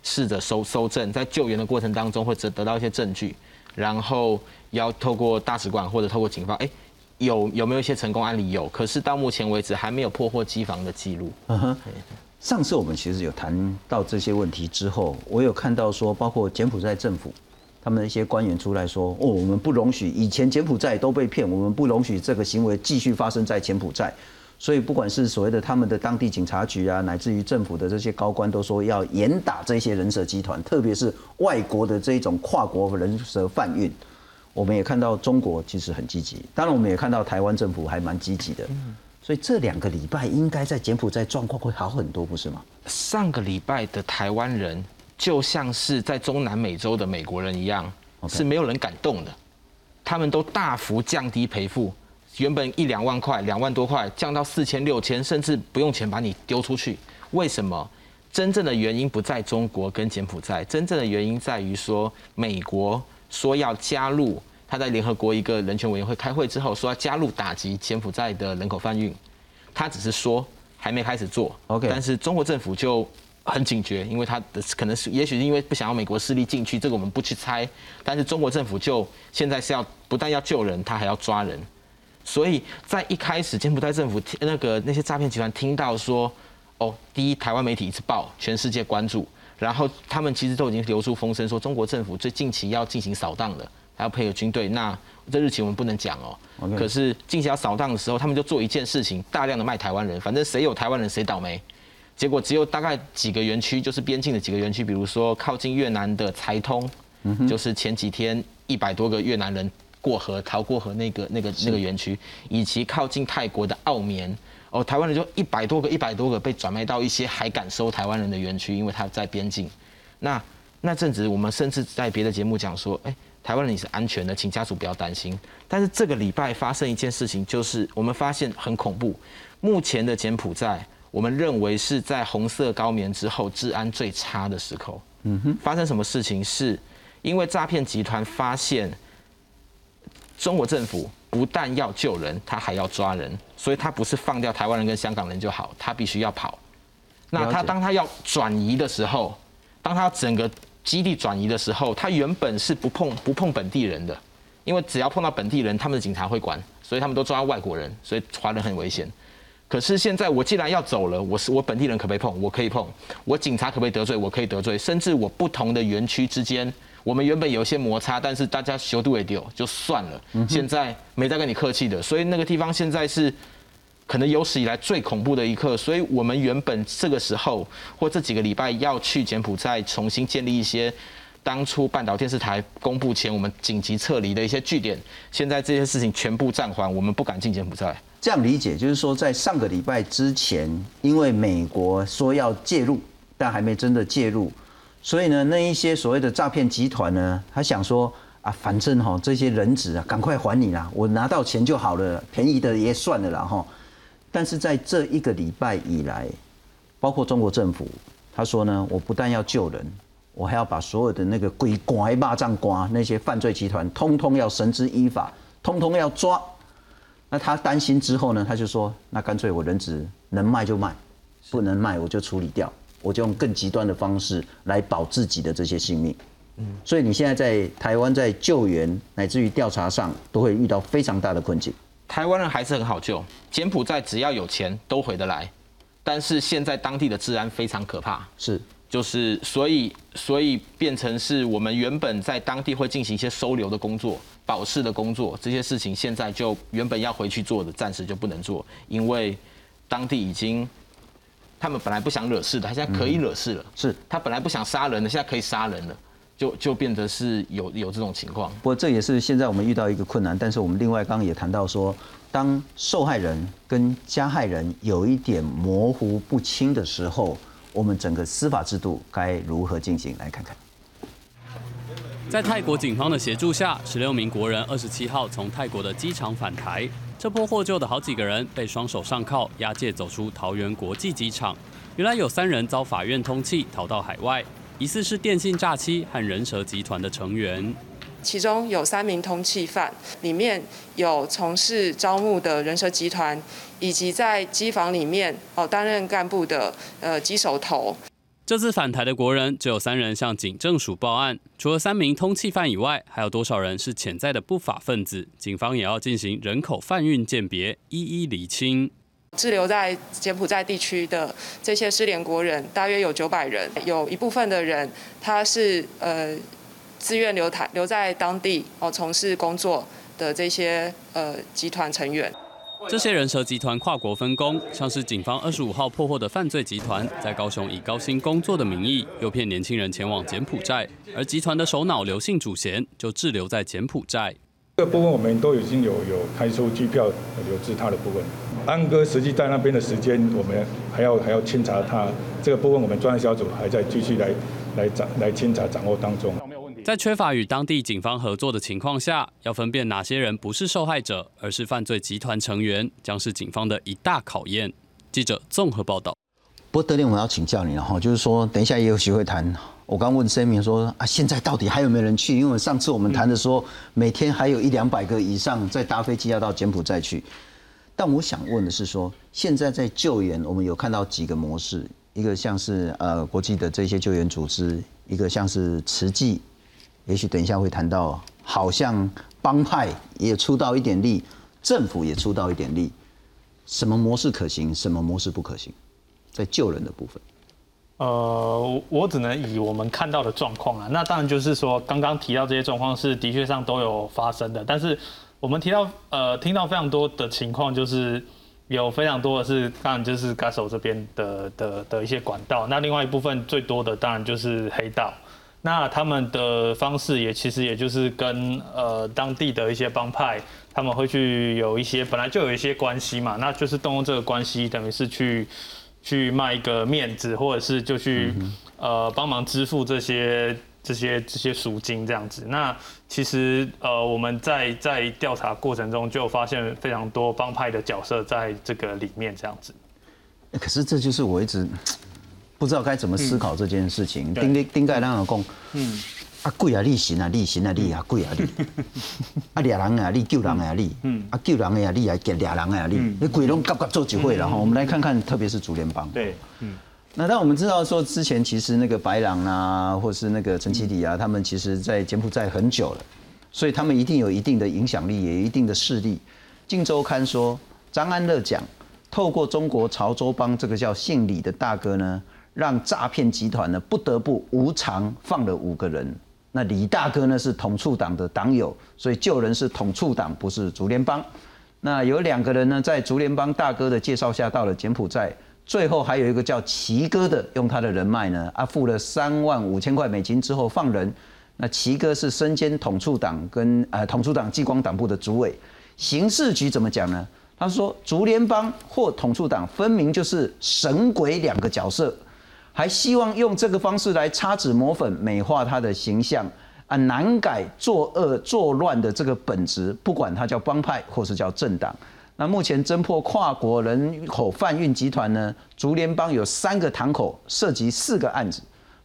试着收收证，在救援的过程当中会得得到一些证据，然后要透过大使馆或者透过警方，哎，有有没有一些成功案例？有，可是到目前为止还没有破获机房的记录。嗯哼。上次我们其实有谈到这些问题之后，我有看到说，包括柬埔寨政府他们的一些官员出来说，哦，我们不容许以前柬埔寨都被骗，我们不容许这个行为继续发生在柬埔寨。所以不管是所谓的他们的当地警察局啊，乃至于政府的这些高官都说要严打这些人蛇集团，特别是外国的这种跨国人蛇贩运。我们也看到中国其实很积极，当然我们也看到台湾政府还蛮积极的。所以这两个礼拜应该在柬埔寨状况会好很多，不是吗？上个礼拜的台湾人就像是在中南美洲的美国人一样，是没有人敢动的。他们都大幅降低赔付，原本一两万块、两万多块，降到四千、六千，甚至不用钱把你丢出去。为什么？真正的原因不在中国跟柬埔寨，真正的原因在于说美国说要加入。他在联合国一个人权委员会开会之后，说要加入打击柬埔寨的人口贩运，他只是说还没开始做。OK，但是中国政府就很警觉，因为他的可能是也许是因为不想要美国势力进去，这个我们不去猜。但是中国政府就现在是要不但要救人，他还要抓人。所以在一开始柬埔寨政府那个那些诈骗集团听到说，哦，第一台湾媒体一直报，全世界关注，然后他们其实都已经流出风声说中国政府最近期要进行扫荡了。还要配合军队，那这日期我们不能讲哦。可是进行扫荡的时候，他们就做一件事情，大量的卖台湾人，反正谁有台湾人谁倒霉。结果只有大概几个园区，就是边境的几个园区，比如说靠近越南的财通，就是前几天一百多个越南人过河逃过河那个那个那个园区，以及靠近泰国的澳棉，哦，台湾人就一百多个一百多个被转卖到一些还敢收台湾人的园区，因为他在边境。那那阵子我们甚至在别的节目讲说，哎。台湾人你是安全的，请家属不要担心。但是这个礼拜发生一件事情，就是我们发现很恐怖。目前的柬埔寨，我们认为是在红色高棉之后治安最差的时候。嗯哼，发生什么事情？是因为诈骗集团发现中国政府不但要救人，他还要抓人，所以他不是放掉台湾人跟香港人就好，他必须要跑。那他当他要转移的时候，当他整个。基地转移的时候，他原本是不碰不碰本地人的，因为只要碰到本地人，他们的警察会管，所以他们都抓外国人，所以华人很危险。可是现在我既然要走了，我是我本地人可不可以碰？我可以碰。我警察可不可以得罪？我可以得罪。甚至我不同的园区之间，我们原本有一些摩擦，但是大家修度也丢就算了。现在没再跟你客气的，所以那个地方现在是。可能有史以来最恐怖的一刻，所以我们原本这个时候或这几个礼拜要去柬埔寨重新建立一些当初半岛电视台公布前我们紧急撤离的一些据点，现在这些事情全部暂缓，我们不敢进柬埔寨。这样理解就是说，在上个礼拜之前，因为美国说要介入，但还没真的介入，所以呢，那一些所谓的诈骗集团呢，他想说啊，反正哈这些人质啊，赶快还你啦，我拿到钱就好了，便宜的也算了啦哈。但是在这一个礼拜以来，包括中国政府，他说呢，我不但要救人，我还要把所有的那个鬼拐骂仗瓜那些犯罪集团，通通要绳之以法，通通要抓。那他担心之后呢，他就说，那干脆我人质能卖就卖，不能卖我就处理掉，我就用更极端的方式来保自己的这些性命。嗯，所以你现在在台湾在救援乃至于调查上，都会遇到非常大的困境。台湾人还是很好救，柬埔寨只要有钱都回得来，但是现在当地的治安非常可怕，是，就是所以所以变成是我们原本在当地会进行一些收留的工作、保释的工作，这些事情现在就原本要回去做的，暂时就不能做，因为当地已经他们本来不想惹事的，他现在可以惹事了，是他本来不想杀人的，现在可以杀人了。就就变得是有有这种情况，不过这也是现在我们遇到一个困难。但是我们另外刚刚也谈到说，当受害人跟加害人有一点模糊不清的时候，我们整个司法制度该如何进行？来看看。在泰国警方的协助下，十六名国人二十七号从泰国的机场返台。这波获救的好几个人被双手上铐押解走出桃园国际机场。原来有三人遭法院通缉，逃到海外。疑似是电信诈欺和人蛇集团的成员，其中有三名通缉犯，里面有从事招募的人蛇集团，以及在机房里面哦担任干部的呃机手头。这次返台的国人只有三人向警政署报案，除了三名通缉犯以外，还有多少人是潜在的不法分子？警方也要进行人口贩运鉴别，一一厘清。滞留在柬埔寨地区的这些失联国人，大约有九百人，有一部分的人他是呃自愿留台留在当地哦从事工作的这些呃集团成员。这些人蛇集团跨国分工，像是警方二十五号破获的犯罪集团，在高雄以高薪工作的名义诱骗年轻人前往柬埔寨，而集团的首脑刘姓主嫌就滞留在柬埔寨。这个部分我们都已经有有开出机票留置他的部分。安哥实际在那边的时间，我们还要还要清查他这个部分，我们专案小组还在继续来来掌来清查掌握当中。在缺乏与当地警方合作的情况下，要分辨哪些人不是受害者，而是犯罪集团成员，将是警方的一大考验。记者综合报道。不过德林，我要请教你了哈，就是说，等一下也有机会谈。我刚问声明说啊，现在到底还有没有人去？因为上次我们谈的说，每天还有一两百个以上在搭飞机要到柬埔寨去。但我想问的是说，现在在救援，我们有看到几个模式，一个像是呃国际的这些救援组织，一个像是慈济，也许等一下会谈到，好像帮派也出到一点力，政府也出到一点力，什么模式可行，什么模式不可行，在救人的部分。呃，我只能以我们看到的状况啊，那当然就是说，刚刚提到这些状况是的确上都有发生的，但是。我们提到呃，听到非常多的情况，就是有非常多的是，当然就是 GASO 这边的的的一些管道。那另外一部分最多的当然就是黑道。那他们的方式也其实也就是跟呃当地的一些帮派，他们会去有一些本来就有一些关系嘛，那就是动用这个关系，等于是去去卖一个面子，或者是就去呃帮忙支付这些。这些这些赎金这样子，那其实呃我们在在调查过程中就发现非常多帮派的角色在这个里面这样子。可是这就是我一直不知道该怎么思考这件事情。丁丁丁盖让老公，嗯，啊贵啊利行啊利行啊利啊贵啊利，啊俩人啊利救人啊利，嗯，啊救人啊利啊给俩人啊利，你鬼拢夹夹做几回了哈？我们来看看，特别是主联邦，对，嗯。那但我们知道说，之前其实那个白狼啊，或是那个陈启礼啊，他们其实在柬埔寨很久了，所以他们一定有一定的影响力，也有一定的势力。《镜周刊》说，张安乐讲，透过中国潮州帮这个叫姓李的大哥呢，让诈骗集团呢不得不无偿放了五个人。那李大哥呢是统促党的党友，所以救人是统促党，不是竹联帮。那有两个人呢，在竹联帮大哥的介绍下到了柬埔寨。最后还有一个叫齐哥的，用他的人脉呢，啊付了三万五千块美金之后放人。那齐哥是身兼统促党跟呃统促党激光党部的主委。刑事局怎么讲呢？他说竹联帮或统促党分明就是神鬼两个角色，还希望用这个方式来擦脂抹粉，美化他的形象啊，难改作恶作乱的这个本质，不管他叫帮派或是叫政党。那目前侦破跨国人口贩运集团呢，竹联帮有三个堂口，涉及四个案子。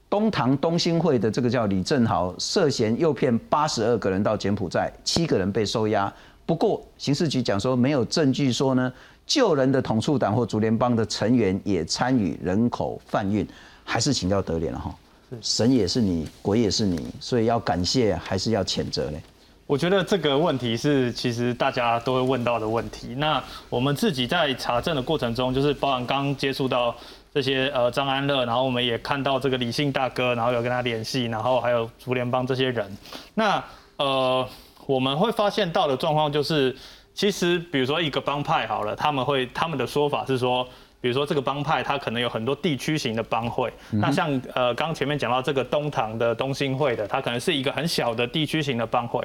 东堂东兴会的这个叫李正豪，涉嫌诱骗八十二个人到柬埔寨，七个人被收押。不过刑事局讲说没有证据说呢，救人的统促党或竹联帮的成员也参与人口贩运，还是请教德联了哈。神也是你，鬼也是你，所以要感谢还是要谴责呢？我觉得这个问题是其实大家都会问到的问题。那我们自己在查证的过程中，就是包含刚接触到这些呃张安乐，然后我们也看到这个李姓大哥，然后有跟他联系，然后还有竹联帮这些人。那呃我们会发现到的状况就是，其实比如说一个帮派好了，他们会他们的说法是说，比如说这个帮派它可能有很多地区型的帮会。那像呃刚前面讲到这个东堂的东兴会的，它可能是一个很小的地区型的帮会。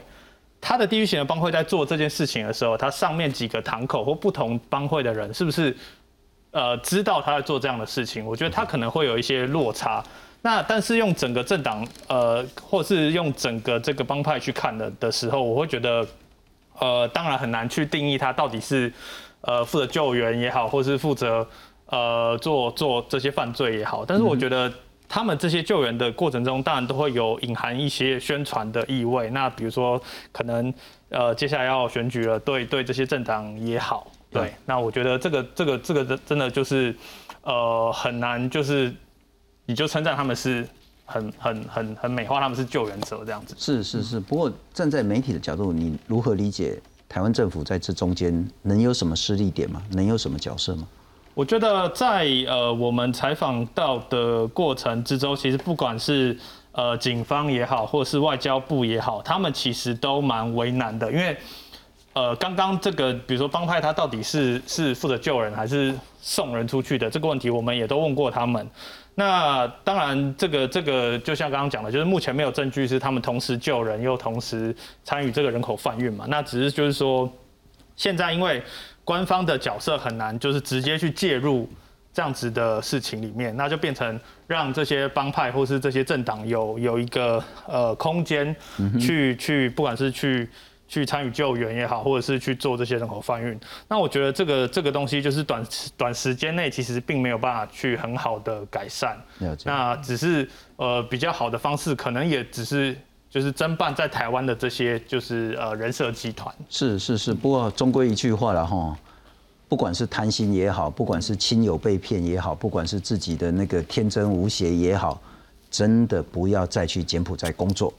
他的地区型的帮会在做这件事情的时候，他上面几个堂口或不同帮会的人，是不是呃知道他在做这样的事情？我觉得他可能会有一些落差。那但是用整个政党呃，或是用整个这个帮派去看的的时候，我会觉得呃，当然很难去定义他到底是呃负责救援也好，或是负责呃做做这些犯罪也好。但是我觉得。他们这些救援的过程中，当然都会有隐含一些宣传的意味。那比如说，可能呃接下来要选举了，对对这些政党也好，对。那我觉得这个这个这个真的就是呃很难，就是你就称赞他们是很很很很美化他们是救援者这样子。是是是，不过站在媒体的角度，你如何理解台湾政府在这中间能有什么失利点吗？能有什么角色吗？我觉得在呃我们采访到的过程之中，其实不管是呃警方也好，或是外交部也好，他们其实都蛮为难的，因为呃刚刚这个比如说帮派他到底是是负责救人还是送人出去的这个问题，我们也都问过他们。那当然这个这个就像刚刚讲的，就是目前没有证据是他们同时救人又同时参与这个人口贩运嘛。那只是就是说现在因为。官方的角色很难，就是直接去介入这样子的事情里面，那就变成让这些帮派或是这些政党有有一个呃空间去去，不管是去去参与救援也好，或者是去做这些人口贩运。那我觉得这个这个东西就是短短时间内其实并没有办法去很好的改善。那只是呃比较好的方式，可能也只是。就是侦办在台湾的这些，就是呃人设集团。是是是，不过终归一句话了哈，不管是贪心也好，不管是亲友被骗也好，不管是自己的那个天真无邪也好，真的不要再去柬埔寨工作。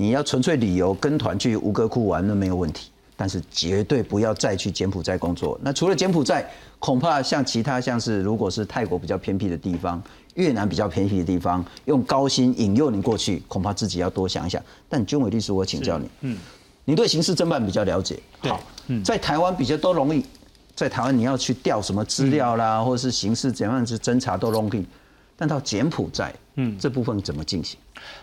你要纯粹旅游跟团去吴哥窟玩那没有问题，但是绝对不要再去柬埔寨工作。那除了柬埔寨，恐怕像其他像是如果是泰国比较偏僻的地方。越南比较偏僻的地方，用高薪引诱你过去，恐怕自己要多想一想。但军委律师，我请教你，嗯，你对刑事侦办比较了解，好，在台湾比较都容易，在台湾你要去调什么资料啦，或者是刑事怎样子侦查都容易，但到柬埔寨，嗯，这部分怎么进行？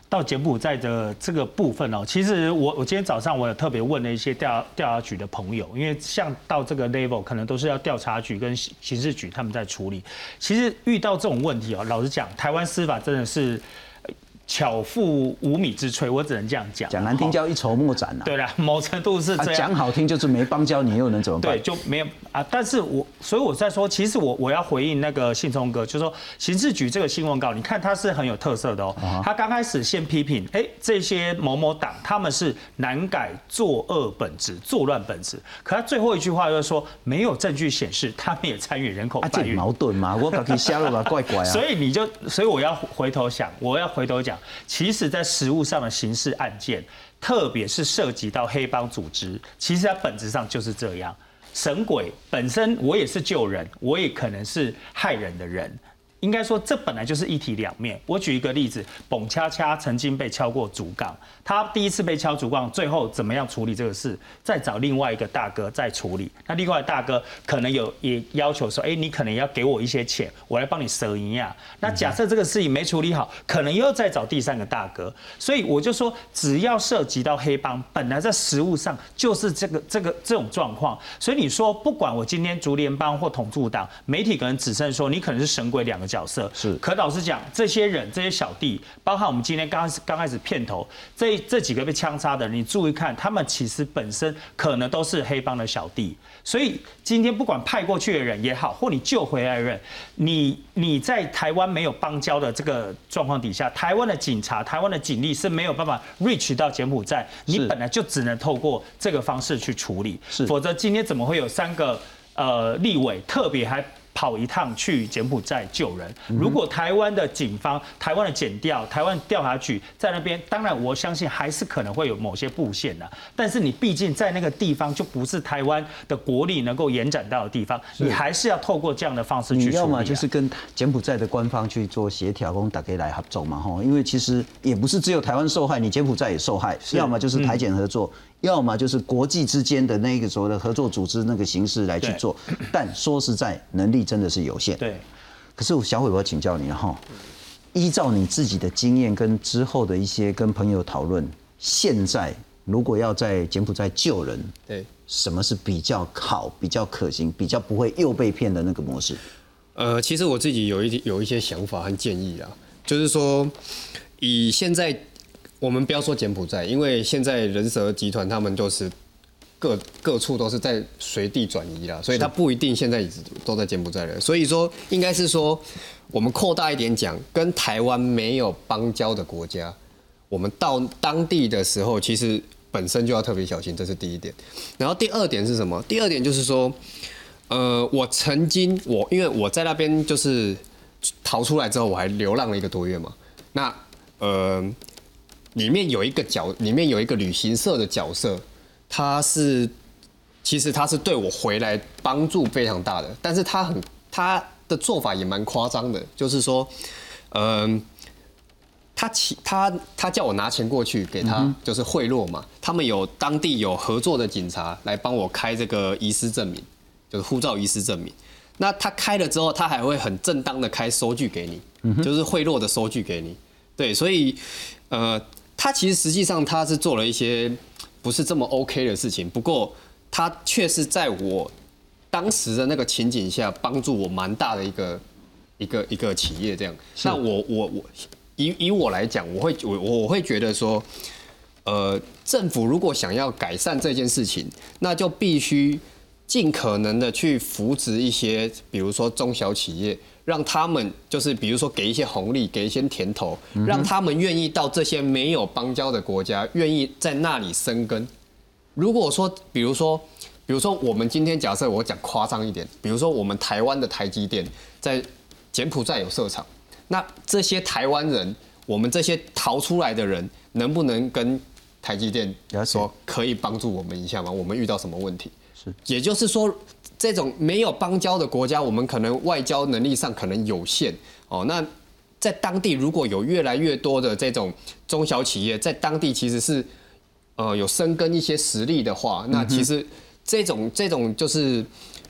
到柬埔寨的这个部分哦，其实我我今天早上我有特别问了一些调调查局的朋友，因为像到这个 level 可能都是要调查局跟刑刑事局他们在处理。其实遇到这种问题哦，老实讲，台湾司法真的是。巧妇无米之炊，我只能这样讲。讲难听叫一筹莫展呐。对啦，某程度是这样。讲好听就是没帮教你，又能怎么办？对，就没有啊。但是我所以我在说，其实我我要回应那个信聪哥，就说刑事局这个新闻稿，你看它是很有特色的哦。他刚开始先批评，哎，这些某某党他们是难改作恶本质、作乱本质。可他最后一句话就是说，没有证据显示他们也参与人口贩运。矛盾嘛，我可以瞎了吧，怪怪啊。所以你就，所以我要回头想，我要回头讲。其实，在实物上的刑事案件，特别是涉及到黑帮组织，其实它本质上就是这样。神鬼本身，我也是救人，我也可能是害人的人。应该说，这本来就是一体两面。我举一个例子，蹦恰恰曾经被敲过竹杠，他第一次被敲竹杠，最后怎么样处理这个事？再找另外一个大哥再处理。那另外大哥可能有也要求说，哎，你可能要给我一些钱，我来帮你蛇一样。那假设这个事情没处理好，可能又再找第三个大哥。所以我就说，只要涉及到黑帮，本来在实务上就是这个这个这种状况。所以你说，不管我今天竹联帮或统促党，媒体可能只剩说你可能是神鬼两个。角色。是，可老实讲，这些人这些小弟，包括我们今天刚开始刚开始片头这这几个被枪杀的人，你注意看，他们其实本身可能都是黑帮的小弟。所以今天不管派过去的人也好，或你救回来的人，你你在台湾没有邦交的这个状况底下，台湾的警察、台湾的警力是没有办法 reach 到柬埔寨，你本来就只能透过这个方式去处理，否则今天怎么会有三个呃立委特别还？跑一趟去柬埔寨救人。如果台湾的警方、台湾的检调、台湾调查局在那边，当然我相信还是可能会有某些布线的。但是你毕竟在那个地方就不是台湾的国力能够延展到的地方，你还是要透过这样的方式去。你要么就是跟柬埔寨的官方去做协调，跟打给来合作嘛吼。因为其实也不是只有台湾受害，你柬埔寨也受害。要么就是台柬合作。要么就是国际之间的那个所谓的合作组织那个形式来去做，但说实在，能力真的是有限。对。可是小伟，我要请教你哈，依照你自己的经验跟之后的一些跟朋友讨论，现在如果要在柬埔寨救人，对，什么是比较好、比较可行、比较不会又被骗的那个模式？呃，其实我自己有一有一些想法和建议啊，就是说以现在。我们不要说柬埔寨，因为现在人蛇集团他们就是各各处都是在随地转移了，所以他不一定现在都在柬埔寨了。所以说，应该是说我们扩大一点讲，跟台湾没有邦交的国家，我们到当地的时候，其实本身就要特别小心，这是第一点。然后第二点是什么？第二点就是说，呃，我曾经我因为我在那边就是逃出来之后，我还流浪了一个多月嘛，那呃。里面有一个角，里面有一个旅行社的角色，他是其实他是对我回来帮助非常大的，但是他很他的做法也蛮夸张的，就是说，嗯，他请他他叫我拿钱过去给他，就是贿赂嘛。他们有当地有合作的警察来帮我开这个遗失证明，就是护照遗失证明。那他开了之后，他还会很正当的开收据给你，就是贿赂的收据给你。对，所以呃。他其实实际上他是做了一些不是这么 OK 的事情，不过他却是在我当时的那个情景下帮助我蛮大的一个一个一个企业这样。那我我我以以我来讲，我会我我会觉得说，呃，政府如果想要改善这件事情，那就必须尽可能的去扶植一些，比如说中小企业。让他们就是比如说给一些红利，给一些甜头，让他们愿意到这些没有邦交的国家，愿意在那里生根。如果说，比如说，比如说我们今天假设我讲夸张一点，比如说我们台湾的台积电在柬埔寨有设厂，那这些台湾人，我们这些逃出来的人，能不能跟台积电说可以帮助我们一下吗？我们遇到什么问题？是，也就是说。这种没有邦交的国家，我们可能外交能力上可能有限哦。那在当地如果有越来越多的这种中小企业在当地其实是呃有生根一些实力的话，那其实这种这种就是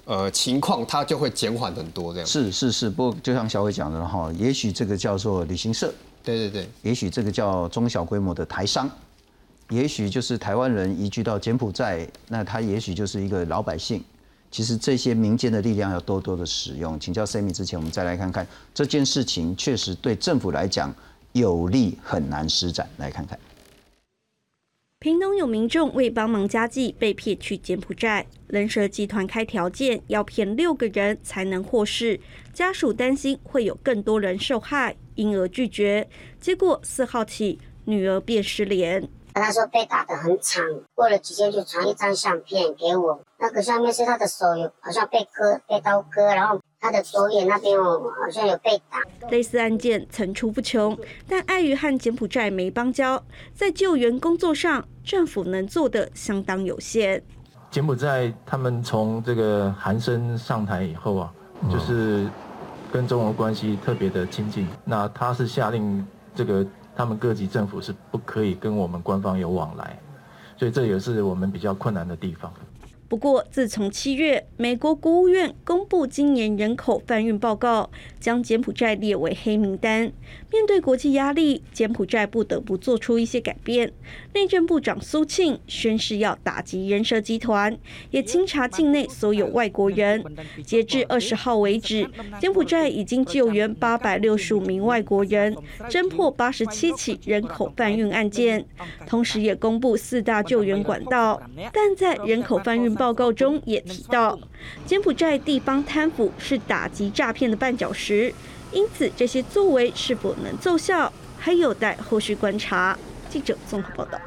呃情况它就会减缓很多这样。是是是，不过就像小伟讲的哈，也许这个叫做旅行社，对对对，也许这个叫中小规模的台商，也许就是台湾人移居到柬埔寨，那他也许就是一个老百姓。其实这些民间的力量要多多的使用。请教 Sammy 之前，我们再来看看这件事情确实对政府来讲有利很难施展。来看看，屏东有民众为帮忙家计被骗去柬埔寨，人蛇集团开条件要骗六个人才能获释，家属担心会有更多人受害，因而拒绝。结果四号起，女儿便失联。他说被打得很惨，过了几天就传一张相片给我，那个上面是他的手有好像被割，被刀割，然后他的左眼那边哦好像有被打。类似案件层出不穷，但碍于和柬埔寨没邦交，在救援工作上，政府能做的相当有限。柬埔寨他们从这个韩生上台以后啊，就是跟中国关系特别的亲近，那他是下令这个。他们各级政府是不可以跟我们官方有往来，所以这也是我们比较困难的地方。不过，自从七月，美国国务院公布今年人口贩运报告，将柬埔寨列为黑名单。面对国际压力，柬埔寨不得不做出一些改变，内政部长苏庆宣誓要打击人蛇集团，也清查境内所有外国人。截至二十号为止，柬埔寨已经救援八百六十五名外国人，侦破八十七起人口贩运案件，同时也公布四大救援管道。但在人口贩运报告中也提到，柬埔寨地方贪腐是打击诈骗的绊脚石，因此这些作为是否能奏效，还有待后续观察。记者综合报道。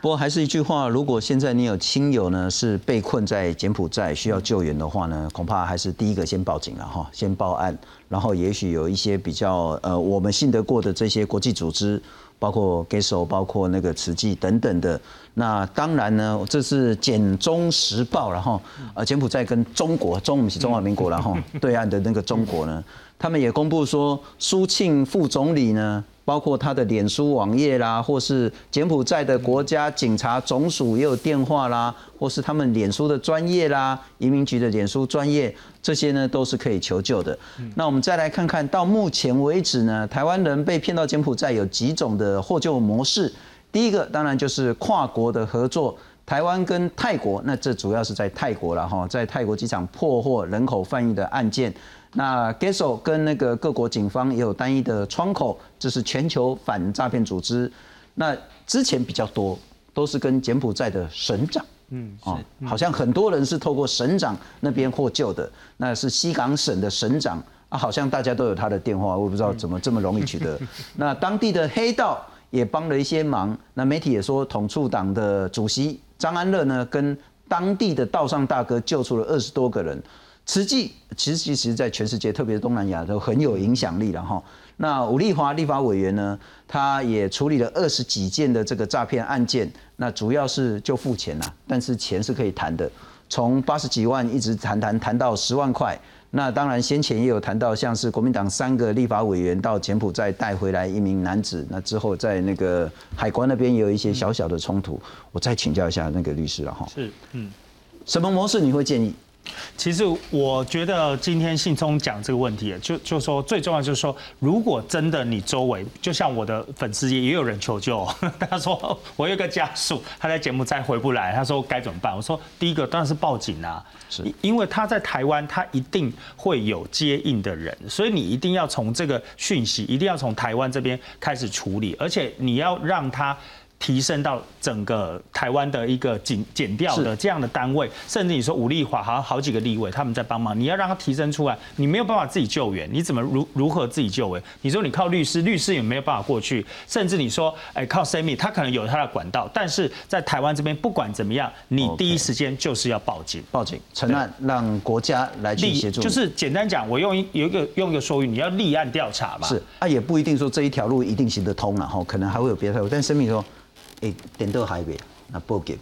不过还是一句话，如果现在你有亲友呢是被困在柬埔寨需要救援的话呢，恐怕还是第一个先报警了哈，先报案，然后也许有一些比较呃我们信得过的这些国际组织，包括 GESO，包括那个慈济等等的。那当然呢，这是柬中时报然后呃柬埔寨跟中国，中我们是中华民国然后 对岸的那个中国呢，他们也公布说苏庆副总理呢。包括他的脸书网页啦，或是柬埔寨的国家警察总署也有电话啦，或是他们脸书的专业啦，移民局的脸书专业，这些呢都是可以求救的。那我们再来看看到目前为止呢，台湾人被骗到柬埔寨有几种的获救模式。第一个当然就是跨国的合作，台湾跟泰国，那这主要是在泰国了哈，在泰国机场破获人口贩运的案件。那 GESO 跟那个各国警方也有单一的窗口，这是全球反诈骗组织。那之前比较多都是跟柬埔寨的省长，嗯，哦，好像很多人是透过省长那边获救的。那是西港省的省长啊，好像大家都有他的电话，我不知道怎么这么容易取得。那当地的黑道也帮了一些忙。那媒体也说，统促党的主席张安乐呢，跟当地的道上大哥救出了二十多个人。慈济其实其实，在全世界，特别是东南亚都很有影响力了哈。那吴立华立法委员呢，他也处理了二十几件的这个诈骗案件，那主要是就付钱呐，但是钱是可以谈的，从八十几万一直谈谈谈到十万块。那当然先前也有谈到，像是国民党三个立法委员到柬埔寨带回来一名男子，那之后在那个海关那边也有一些小小的冲突。我再请教一下那个律师了哈。是，嗯，什么模式你会建议？其实我觉得今天信聪讲这个问题，就就说最重要就是说，如果真的你周围，就像我的粉丝也也有人求救，他说我有个家属他在柬埔寨回不来，他说该怎么办？我说第一个当然是报警啊，是因为他在台湾，他一定会有接应的人，所以你一定要从这个讯息，一定要从台湾这边开始处理，而且你要让他。提升到整个台湾的一个减减掉的这样的单位，甚至你说武力华好好几个立委他们在帮忙，你要让他提升出来，你没有办法自己救援，你怎么如如何自己救援？你说你靠律师，律师也没有办法过去，甚至你说哎靠 Sammy，他可能有他的管道，但是在台湾这边不管怎么样，你第一时间就是要报警，报警承案，让国家来去协助。就是简单讲，我用有一个用一个说语，你要立案调查嘛。是啊，也不一定说这一条路一定行得通了哈，可能还会有别的路。但生命说。哎，点到海边，那报警。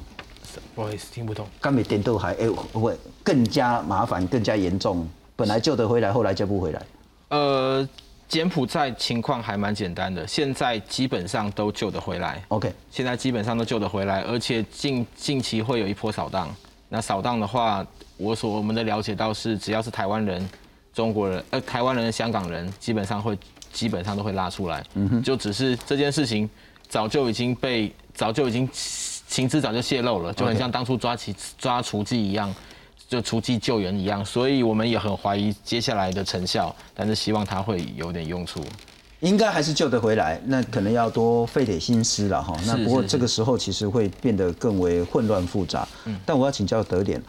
不好意思，听不懂。刚没点到海，哎，会更加麻烦，更加严重。本来救得回来，后来救不回来。呃，柬埔寨情况还蛮简单的，现在基本上都救得回来。OK，现在基本上都救得回来，而且近近期会有一波扫荡。那扫荡的话，我所我们的了解到是，只要是台湾人、中国人、呃台湾人、香港人，基本上会基本上都会拉出来。嗯哼，就只是这件事情早就已经被。早就已经情资早就泄露了，就很像当初抓起抓雏妓一样，就雏妓救援一样，所以我们也很怀疑接下来的成效，但是希望它会有点用处。应该还是救得回来，那可能要多费点心思了哈。那不过这个时候其实会变得更为混乱复杂。嗯。但我要请教德典，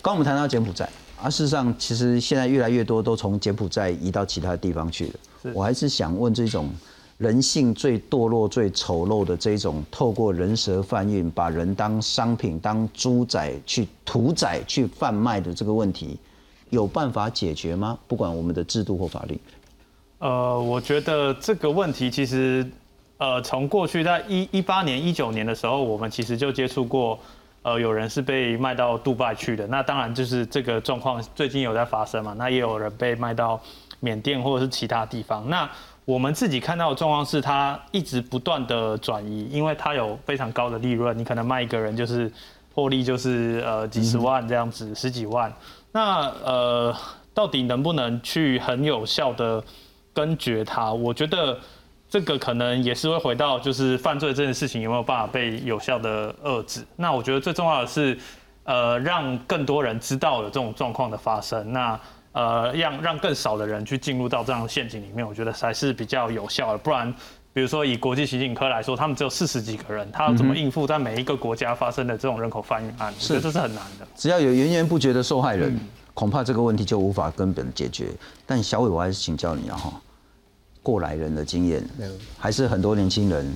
刚我们谈到柬埔寨，而事实上其实现在越来越多都从柬埔寨移到其他地方去了。我还是想问这种。人性最堕落、最丑陋的这种，透过人蛇贩运，把人当商品、当猪仔去屠宰、去贩卖的这个问题，有办法解决吗？不管我们的制度或法律。呃，我觉得这个问题其实，呃，从过去在一一八年、一九年的时候，我们其实就接触过，呃，有人是被卖到杜拜去的。那当然就是这个状况最近有在发生嘛。那也有人被卖到缅甸或者是其他地方。那我们自己看到的状况是，它一直不断的转移，因为它有非常高的利润，你可能卖一个人就是获利就是呃几十万这样子，十几万。那呃，到底能不能去很有效的根绝它？我觉得这个可能也是会回到就是犯罪这件事情有没有办法被有效的遏制。那我觉得最重要的是，呃，让更多人知道有这种状况的发生。那呃，让让更少的人去进入到这样的陷阱里面，我觉得才是比较有效的。不然，比如说以国际刑警科来说，他们只有四十几个人，他要怎么应付在每一个国家发生的这种人口贩运案？是这是很难的。只要有源源不绝的受害人，恐怕这个问题就无法根本解决。但小伟，我还是请教你啊哈，过来人的经验，还是很多年轻人，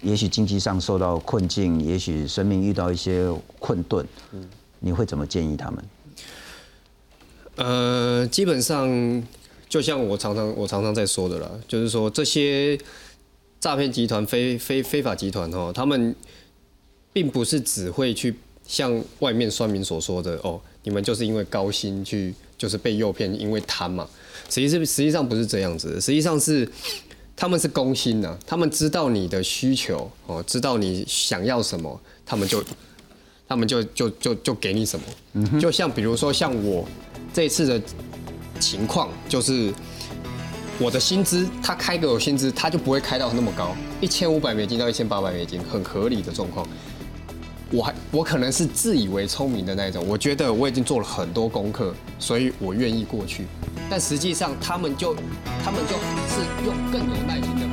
也许经济上受到困境，也许生命遇到一些困顿，你会怎么建议他们？呃，基本上就像我常常我常常在说的啦，就是说这些诈骗集团、非非非法集团哦，他们并不是只会去像外面酸民所说的哦，你们就是因为高薪去就是被诱骗，因为贪嘛。实际是实际上不是这样子，实际上是他们是公心呐，他们知道你的需求哦，知道你想要什么，他们就他们就就就就给你什么。就像比如说像我。这次的情况就是，我的薪资他开给我薪资，他就不会开到那么高，一千五百美金到一千八百美金，很合理的状况。我还我可能是自以为聪明的那一种，我觉得我已经做了很多功课，所以我愿意过去。但实际上他们就他们就是用更有耐心。